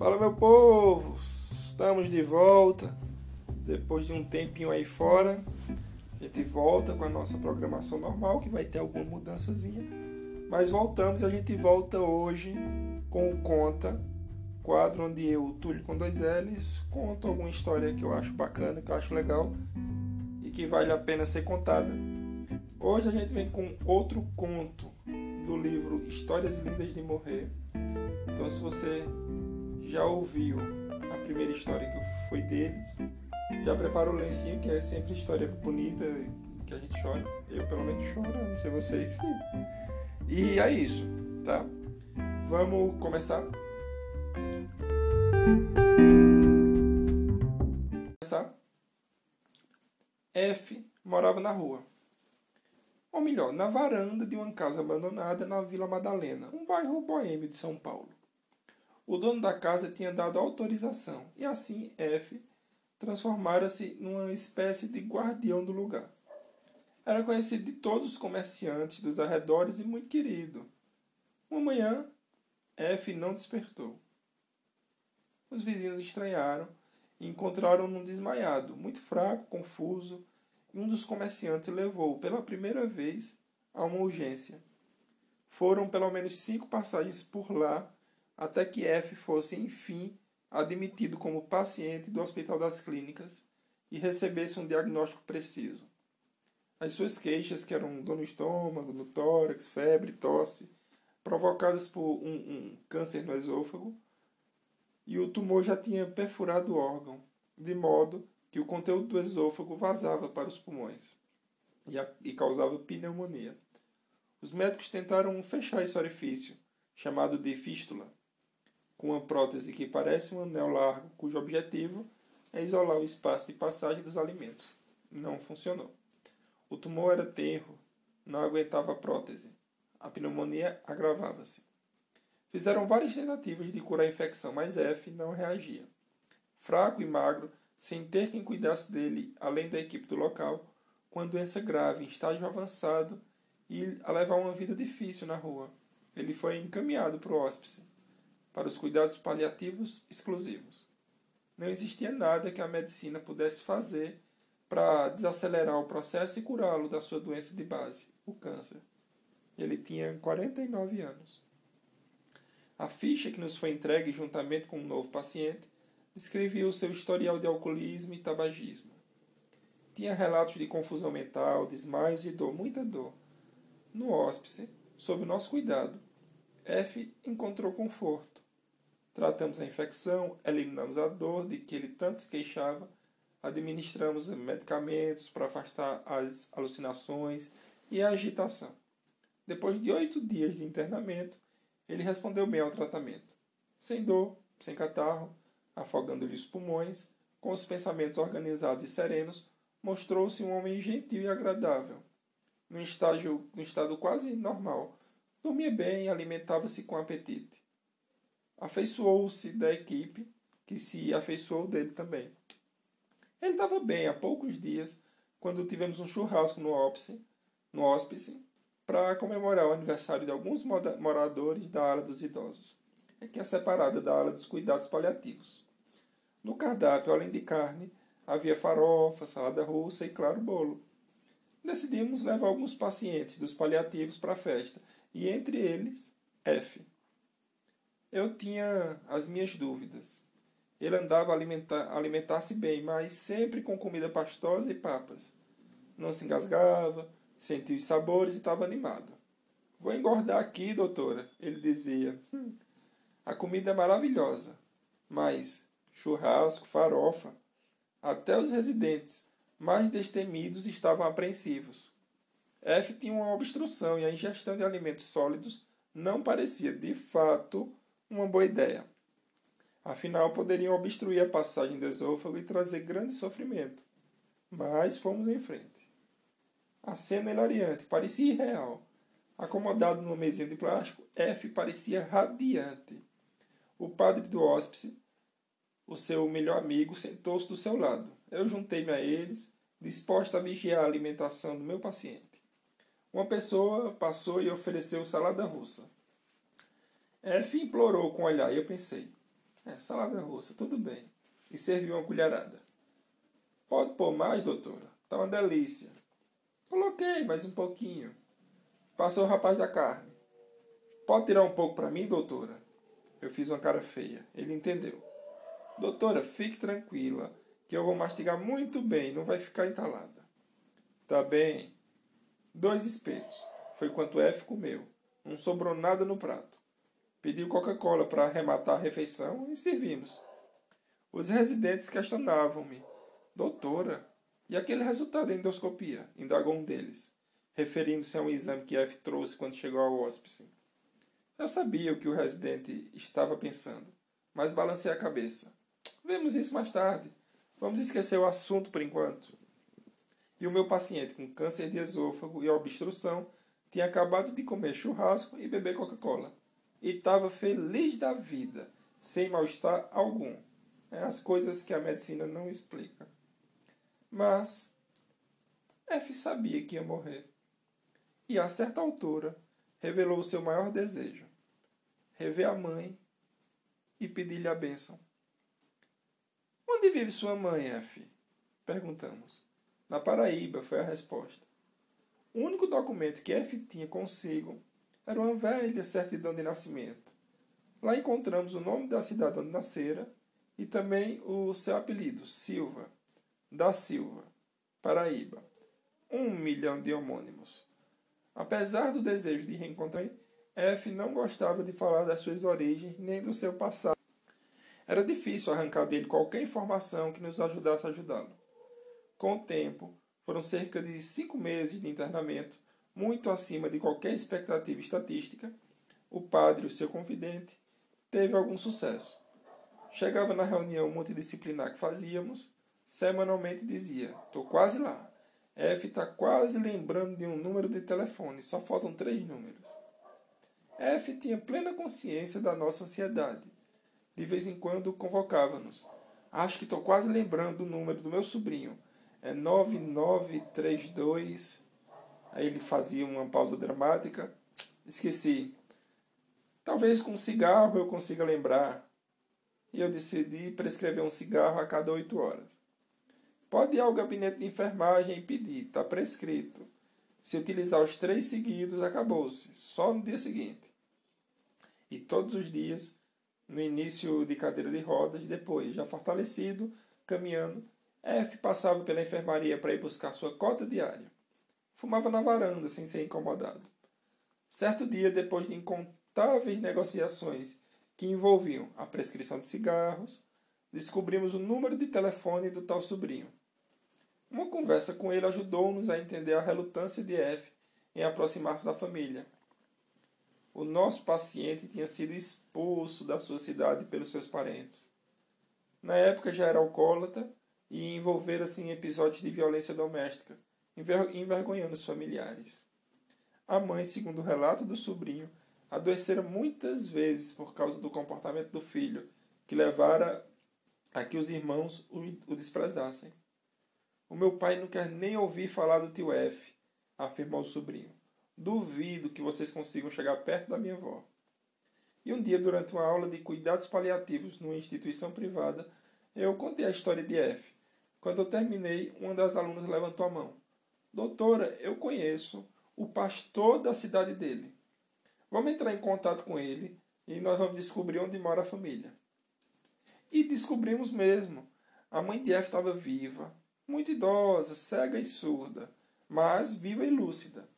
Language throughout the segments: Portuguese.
Fala meu povo, estamos de volta. Depois de um tempinho aí fora, a gente volta com a nossa programação normal, que vai ter alguma mudançazinha. Mas voltamos a gente volta hoje com o Conta, quadro onde eu, Túlio com dois L's, conto alguma história que eu acho bacana, que eu acho legal e que vale a pena ser contada. Hoje a gente vem com outro conto do livro Histórias Lindas de Morrer. Então, se você já ouviu a primeira história que foi deles, já preparou o lencinho, que é sempre história bonita, que a gente chora. Eu, pelo menos, choro, não sei vocês. E é isso, tá? Vamos começar? Começar. F morava na rua. Ou melhor, na varanda de uma casa abandonada na Vila Madalena, um bairro boêmio de São Paulo. O dono da casa tinha dado autorização e assim F transformara-se numa espécie de guardião do lugar. Era conhecido de todos os comerciantes dos arredores e muito querido. Uma manhã, F não despertou. Os vizinhos estranharam e encontraram-no desmaiado, muito fraco, confuso, e um dos comerciantes levou pela primeira vez a uma urgência. Foram pelo menos cinco passagens por lá até que F fosse, enfim, admitido como paciente do Hospital das Clínicas e recebesse um diagnóstico preciso. As suas queixas, que eram dor no estômago, no tórax, febre, tosse, provocadas por um, um câncer no esôfago, e o tumor já tinha perfurado o órgão, de modo que o conteúdo do esôfago vazava para os pulmões e, a, e causava pneumonia. Os médicos tentaram fechar esse orifício, chamado de fístula, com uma prótese que parece um anel largo, cujo objetivo é isolar o espaço de passagem dos alimentos. Não funcionou. O tumor era tenro, não aguentava a prótese. A pneumonia agravava-se. Fizeram várias tentativas de curar a infecção, mas F não reagia. Fraco e magro, sem ter quem cuidasse dele além da equipe do local, com a doença grave, em estágio avançado e a levar uma vida difícil na rua. Ele foi encaminhado para o hospice para os cuidados paliativos exclusivos. Não existia nada que a medicina pudesse fazer para desacelerar o processo e curá-lo da sua doença de base, o câncer. Ele tinha 49 anos. A ficha que nos foi entregue juntamente com um novo paciente descrevia o seu historial de alcoolismo e tabagismo. Tinha relatos de confusão mental, desmaios e dor, muita dor. No hóspice, sob nosso cuidado, F encontrou conforto Tratamos a infecção, eliminamos a dor de que ele tanto se queixava, administramos medicamentos para afastar as alucinações e a agitação. Depois de oito dias de internamento, ele respondeu bem ao tratamento. Sem dor, sem catarro, afogando-lhe os pulmões, com os pensamentos organizados e serenos, mostrou-se um homem gentil e agradável. Num, estágio, estado quase normal, dormia bem e alimentava-se com apetite afeiçoou-se da equipe, que se afeiçoou dele também. Ele estava bem há poucos dias, quando tivemos um churrasco no hospice, no hospice para comemorar o aniversário de alguns moradores da ala dos idosos, que é separada da ala dos cuidados paliativos. No cardápio, além de carne, havia farofa, salada russa e, claro, bolo. Decidimos levar alguns pacientes dos paliativos para a festa, e entre eles, F. Eu tinha as minhas dúvidas. Ele andava a alimentar, alimentar-se bem, mas sempre com comida pastosa e papas. Não se engasgava, sentia os sabores e estava animado. Vou engordar aqui, doutora, ele dizia. Hum, a comida é maravilhosa, mas churrasco, farofa. Até os residentes mais destemidos estavam apreensivos. F tinha uma obstrução e a ingestão de alimentos sólidos não parecia, de fato, uma boa ideia. Afinal, poderiam obstruir a passagem do esôfago e trazer grande sofrimento. Mas fomos em frente. A cena hilariante parecia irreal. Acomodado numa mesinha de plástico, F parecia radiante. O padre do hóspice, o seu melhor amigo, sentou-se do seu lado. Eu juntei-me a eles, disposto a vigiar a alimentação do meu paciente. Uma pessoa passou e ofereceu salada russa. F implorou com olhar e eu pensei: É, salada russa, tudo bem. E serviu uma colherada. Pode pôr mais, doutora? Tá uma delícia. Coloquei mais um pouquinho. Passou o rapaz da carne. Pode tirar um pouco para mim, doutora? Eu fiz uma cara feia. Ele entendeu. Doutora, fique tranquila, que eu vou mastigar muito bem, não vai ficar entalada. Tá bem. Dois espetos. Foi quanto F comeu. Não sobrou nada no prato. Pediu Coca-Cola para arrematar a refeição e servimos. Os residentes questionavam-me. Doutora, e aquele resultado da endoscopia? Indagou um deles, referindo-se a um exame que F trouxe quando chegou ao hospice. Eu sabia o que o residente estava pensando, mas balancei a cabeça. Vemos isso mais tarde. Vamos esquecer o assunto por enquanto. E o meu paciente com câncer de esôfago e obstrução tinha acabado de comer churrasco e beber Coca-Cola. E estava feliz da vida, sem mal-estar algum. É as coisas que a medicina não explica. Mas F sabia que ia morrer. E a certa altura revelou o seu maior desejo: rever a mãe e pedir-lhe a bênção. Onde vive sua mãe, F? Perguntamos. Na Paraíba, foi a resposta. O único documento que F tinha consigo era uma velha certidão de nascimento. Lá encontramos o nome da cidade onde nascera e também o seu apelido, Silva da Silva, Paraíba. Um milhão de homônimos. Apesar do desejo de reencontrar, F não gostava de falar das suas origens nem do seu passado. Era difícil arrancar dele qualquer informação que nos ajudasse a ajudá-lo. Com o tempo, foram cerca de cinco meses de internamento, muito acima de qualquer expectativa estatística. O padre, o seu confidente, teve algum sucesso. Chegava na reunião multidisciplinar que fazíamos semanalmente dizia: Tô quase lá. F está quase lembrando de um número de telefone, só faltam três números. F tinha plena consciência da nossa ansiedade. De vez em quando convocava-nos. Acho que estou quase lembrando do número do meu sobrinho. É 9932. Aí ele fazia uma pausa dramática. Esqueci. Talvez com um cigarro eu consiga lembrar. E eu decidi prescrever um cigarro a cada oito horas. Pode ir ao gabinete de enfermagem e pedir, está prescrito. Se utilizar os três seguidos, acabou-se, só no dia seguinte. E todos os dias, no início de cadeira de rodas, depois, já fortalecido, caminhando, F passava pela enfermaria para ir buscar sua cota diária. Fumava na varanda, sem ser incomodado. Certo dia, depois de incontáveis negociações que envolviam a prescrição de cigarros, descobrimos o número de telefone do tal sobrinho. Uma conversa com ele ajudou-nos a entender a relutância de F em aproximar-se da família. O nosso paciente tinha sido expulso da sua cidade pelos seus parentes. Na época já era alcoólatra e envolvera-se em episódios de violência doméstica, envergonhando os familiares. A mãe, segundo o relato do sobrinho, adoecera muitas vezes por causa do comportamento do filho, que levara a que os irmãos o desprezassem. O meu pai não quer nem ouvir falar do tio F, afirmou o sobrinho. Duvido que vocês consigam chegar perto da minha avó. E um dia, durante uma aula de cuidados paliativos numa instituição privada, eu contei a história de F. Quando eu terminei, uma das alunas levantou a mão. Doutora, eu conheço o pastor da cidade dele. Vamos entrar em contato com ele e nós vamos descobrir onde mora a família. E descobrimos mesmo. A mãe de F estava viva, muito idosa, cega e surda, mas viva e lúcida,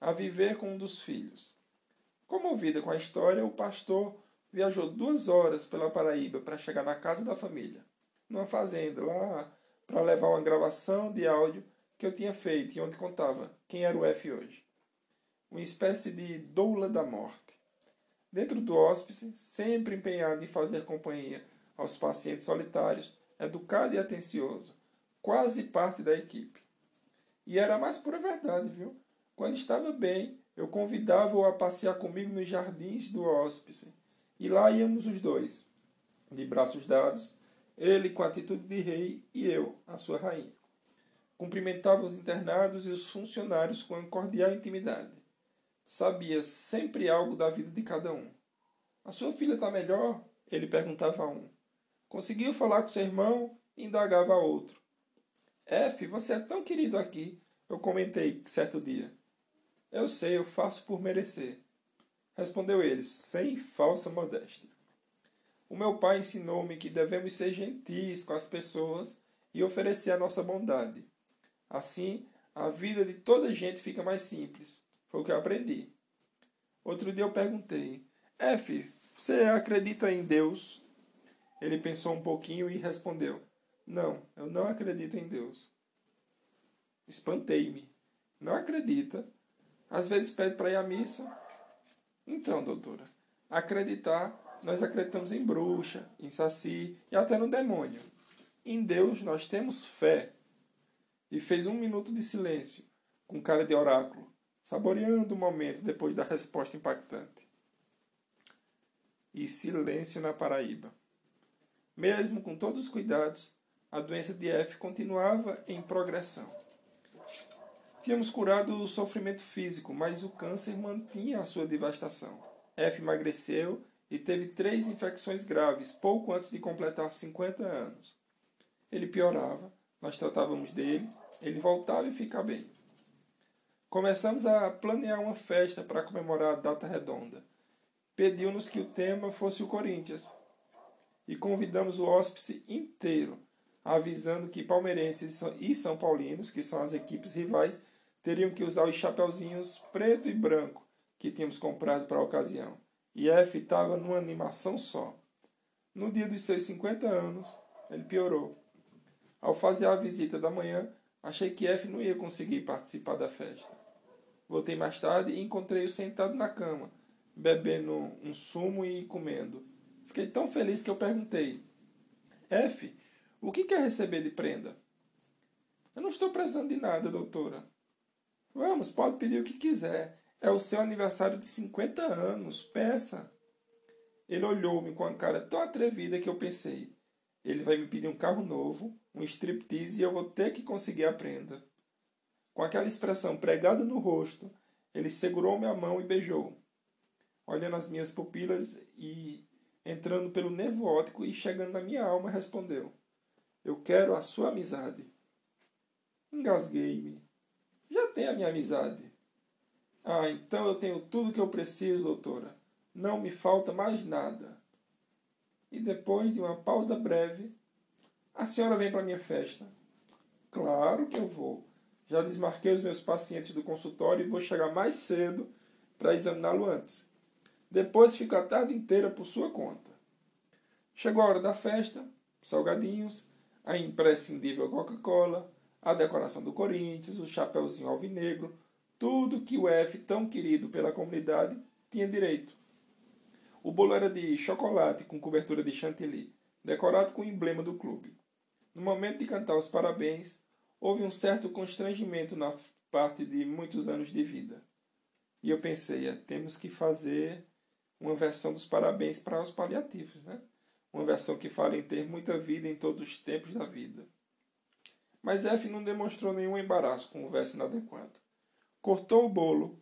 a viver com um dos filhos. Comovido com a história, o pastor viajou duas horas pela Paraíba para chegar na casa da família, numa fazenda lá, para levar uma gravação de áudio que eu tinha feito e onde contava quem era o F hoje. Uma espécie de doula da morte. Dentro do hóspice, sempre empenhado em fazer companhia aos pacientes solitários, educado e atencioso, quase parte da equipe. E era a mais pura verdade, viu? Quando estava bem, eu convidava-o a passear comigo nos jardins do hóspice. E lá íamos os dois, de braços dados, ele com a atitude de rei e eu, a sua rainha. Cumprimentava os internados e os funcionários com cordial intimidade. Sabia sempre algo da vida de cada um. A sua filha está melhor? Ele perguntava a um. Conseguiu falar com seu irmão? Indagava a outro. F, você é tão querido aqui. Eu comentei certo dia. Eu sei, eu faço por merecer. Respondeu ele, sem falsa modéstia. O meu pai ensinou-me que devemos ser gentis com as pessoas e oferecer a nossa bondade. Assim, a vida de toda gente fica mais simples. Foi o que eu aprendi. Outro dia eu perguntei: F, você acredita em Deus? Ele pensou um pouquinho e respondeu: Não, eu não acredito em Deus. Espantei-me. Não acredita? Às vezes pede para ir à missa. Então, doutora, acreditar, nós acreditamos em bruxa, em saci e até no demônio. Em Deus nós temos fé. E fez um minuto de silêncio, com cara de oráculo, saboreando o momento depois da resposta impactante. E silêncio na Paraíba. Mesmo com todos os cuidados, a doença de F continuava em progressão. Tínhamos curado o sofrimento físico, mas o câncer mantinha a sua devastação. F emagreceu e teve três infecções graves pouco antes de completar 50 anos. Ele piorava, nós tratávamos dele, ele voltava e ficava bem. Começamos a planear uma festa para comemorar a data redonda. Pediu-nos que o tema fosse o Corinthians e convidamos o hóspice inteiro, avisando que palmeirenses e são paulinos, que são as equipes rivais, teriam que usar os chapeuzinhos preto e branco que tínhamos comprado para a ocasião. E F estava numa animação só. No dia dos seus 50 anos, ele piorou. Ao fazer a visita da manhã, achei que F não ia conseguir participar da festa. Voltei mais tarde e encontrei-o sentado na cama, bebendo um sumo e comendo. Fiquei tão feliz que eu perguntei: F, o que quer receber de prenda? Eu não estou precisando de nada, doutora. Vamos, pode pedir o que quiser. É o seu aniversário de 50 anos. Peça. Ele olhou-me com a cara tão atrevida que eu pensei: ele vai me pedir um carro novo, um striptease e eu vou ter que conseguir a prenda. Com aquela expressão pregada no rosto, ele segurou minha mão e beijou, olhando as minhas pupilas e entrando pelo nervo óptico e chegando na minha alma, respondeu: Eu quero a sua amizade. Engasguei-me. Já tem a minha amizade. Ah, então eu tenho tudo o que eu preciso, doutora. Não me falta mais nada. E depois de uma pausa breve, a senhora vem para minha festa. Claro que eu vou. Já desmarquei os meus pacientes do consultório e vou chegar mais cedo para examiná-lo antes. Depois fico a tarde inteira por sua conta. Chegou a hora da festa, salgadinhos, a imprescindível Coca-Cola, a decoração do Corinthians, o chapéuzinho alvinegro, tudo que o F, tão querido pela comunidade, tinha direito. O bolo era de chocolate com cobertura de chantilly, decorado com o emblema do clube. No momento de cantar os parabéns, houve um certo constrangimento na parte de muitos anos de vida. E eu pensei, é, temos que fazer uma versão dos parabéns para os paliativos, né? Uma versão que fala em ter muita vida em todos os tempos da vida. Mas F não demonstrou nenhum embaraço com o verso inadequado. Cortou o bolo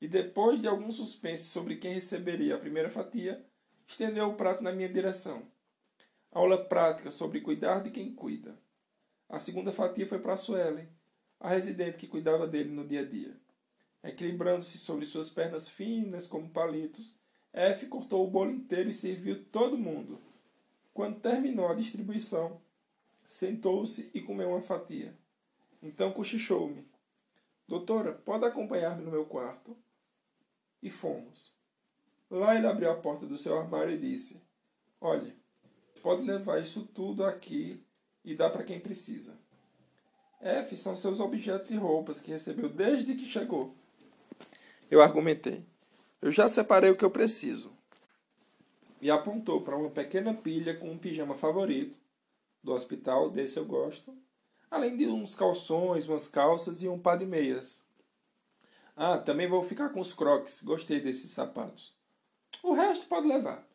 e, depois de algum suspense sobre quem receberia a primeira fatia, estendeu o prato na minha direção. Aula prática sobre cuidar de quem cuida. A segunda fatia foi para Suelen, a residente que cuidava dele no dia a dia. Equilibrando-se sobre suas pernas finas como palitos, F cortou o bolo inteiro e serviu todo mundo. Quando terminou a distribuição, sentou-se e comeu uma fatia. Então cochichou-me. Doutora, pode acompanhar-me no meu quarto? E fomos. Lá ele abriu a porta do seu armário e disse: Olhe, pode levar isso tudo aqui e dá para quem precisa. F são seus objetos e roupas que recebeu desde que chegou. Eu argumentei. Eu já separei o que eu preciso. E apontou para uma pequena pilha com um pijama favorito do hospital, desse eu gosto, além de uns calções, umas calças e um par de meias. Ah, também vou ficar com os crocs, gostei desses sapatos. O resto pode levar.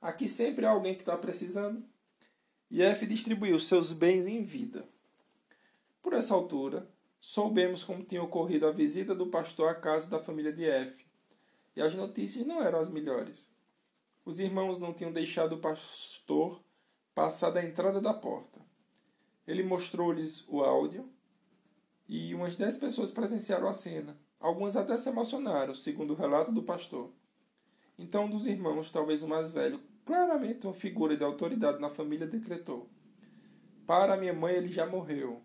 Aqui sempre há alguém que está precisando. E F distribuiu seus bens em vida. Por essa altura, soubemos como tinha ocorrido a visita do pastor à casa da família de F e as notícias não eram as melhores. Os irmãos não tinham deixado o pastor passar da entrada da porta. Ele mostrou-lhes o áudio e umas dez pessoas presenciaram a cena. Algumas até se emocionaram, segundo o relato do pastor. Então, dos irmãos, talvez o mais velho, claramente uma figura de autoridade na família, decretou: Para minha mãe ele já morreu.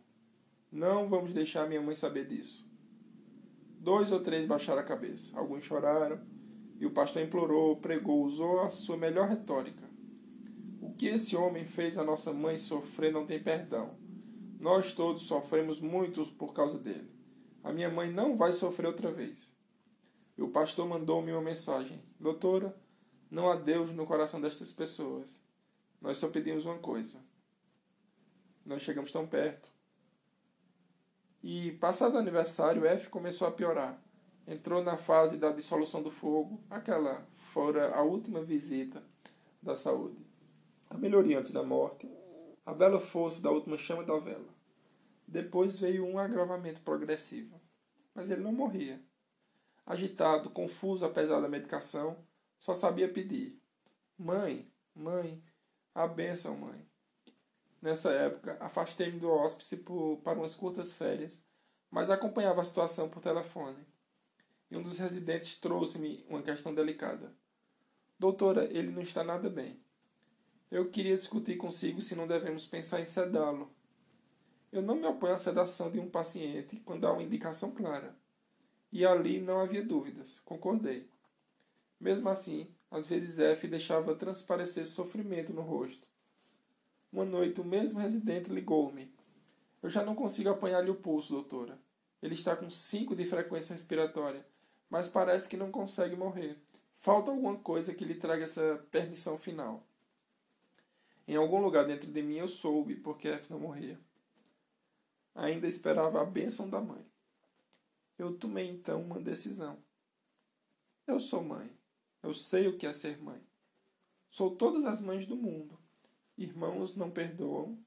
Não vamos deixar minha mãe saber disso. Dois ou três baixaram a cabeça. Alguns choraram. E o pastor implorou, pregou, usou a sua melhor retórica. O que esse homem fez a nossa mãe sofrer não tem perdão. Nós todos sofremos muito por causa dele. A minha mãe não vai sofrer outra vez. E o pastor mandou-me uma mensagem: Doutora, não há Deus no coração destas pessoas. Nós só pedimos uma coisa. Nós chegamos tão perto. E, passado o aniversário, F começou a piorar. Entrou na fase da dissolução do fogo. Aquela fora a última visita da saúde. A melhoria antes da morte a bela força da última chama da vela. Depois veio um agravamento progressivo. Mas ele não morria. Agitado, confuso apesar da medicação, só sabia pedir: Mãe, mãe, a bênção, mãe. Nessa época, afastei-me do hospice por, para umas curtas férias, mas acompanhava a situação por telefone. E um dos residentes trouxe-me uma questão delicada. Doutora, ele não está nada bem. Eu queria discutir consigo se não devemos pensar em sedá-lo. Eu não me oponho à sedação de um paciente quando há uma indicação clara. E ali não havia dúvidas, concordei. Mesmo assim, às vezes F deixava transparecer sofrimento no rosto. Uma noite, o mesmo residente ligou-me. Eu já não consigo apanhar-lhe o pulso, doutora. Ele está com cinco de frequência respiratória, mas parece que não consegue morrer. Falta alguma coisa que lhe traga essa permissão final. Em algum lugar dentro de mim eu soube porque F não morria. Ainda esperava a bênção da mãe. Eu tomei então uma decisão. Eu sou mãe. Eu sei o que é ser mãe. Sou todas as mães do mundo. Irmãos não perdoam,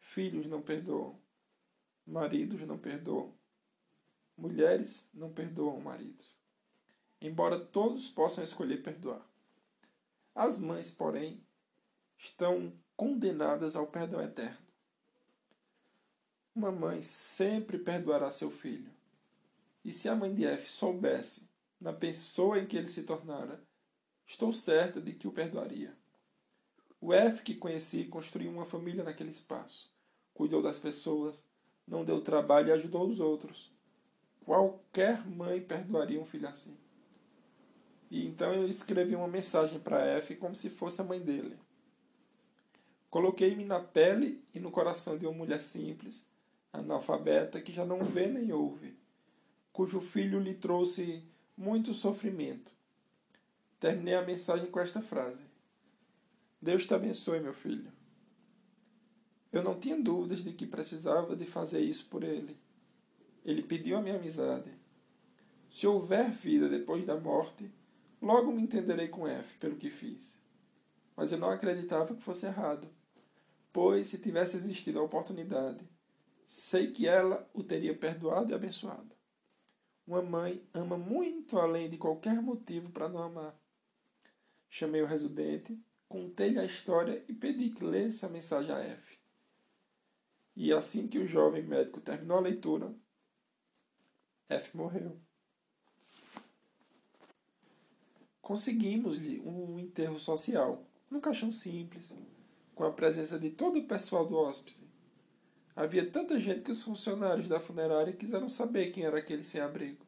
filhos não perdoam, maridos não perdoam, mulheres não perdoam maridos. Embora todos possam escolher perdoar. As mães, porém, estão condenadas ao perdão eterno. Uma mãe sempre perdoará seu filho. E se a mãe de F soubesse, na pessoa em que ele se tornara, estou certa de que o perdoaria. O F que conheci construiu uma família naquele espaço, cuidou das pessoas, não deu trabalho e ajudou os outros. Qualquer mãe perdoaria um filho assim. E então eu escrevi uma mensagem para F como se fosse a mãe dele. Coloquei-me na pele e no coração de uma mulher simples, analfabeta, que já não vê nem ouve, cujo filho lhe trouxe muito sofrimento. Terminei a mensagem com esta frase: Deus te abençoe, meu filho. Eu não tinha dúvidas de que precisava de fazer isso por ele. Ele pediu a minha amizade. Se houver vida depois da morte, logo me entenderei com F pelo que fiz. Mas eu não acreditava que fosse errado pois se tivesse existido a oportunidade, sei que ela o teria perdoado e abençoado. Uma mãe ama muito além de qualquer motivo para não amar. Chamei o residente, contei-lhe a história e pedi que lesse a mensagem a F. E assim que o jovem médico terminou a leitura, F morreu. Conseguimos-lhe um enterro social, num caixão simples, com a presença de todo o pessoal do hóspede. Havia tanta gente que os funcionários da funerária quiseram saber quem era aquele sem-abrigo.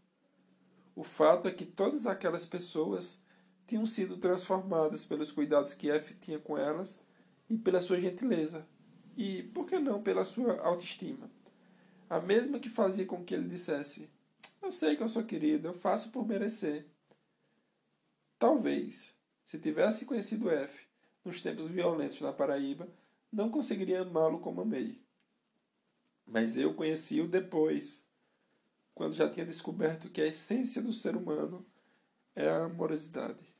O fato é que todas aquelas pessoas tinham sido transformadas pelos cuidados que F tinha com elas e pela sua gentileza, e, por que não, pela sua autoestima. A mesma que fazia com que ele dissesse: Eu sei que eu sou querido, eu faço por merecer. Talvez, se tivesse conhecido F nos tempos violentos na Paraíba, não conseguiria amá-lo como amei. Mas eu conheci-o depois, quando já tinha descoberto que a essência do ser humano é a amorosidade.